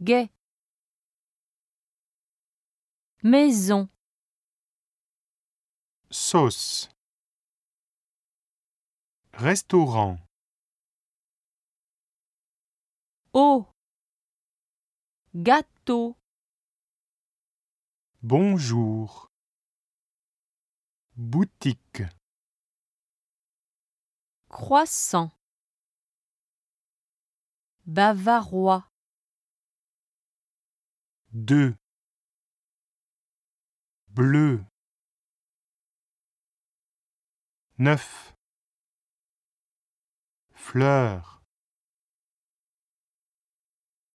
gai. Maison, sauce. Restaurant, eau. Gâteau, bonjour. Boutique, croissant. Bavarois, deux. Bleu. Neuf. Fleurs.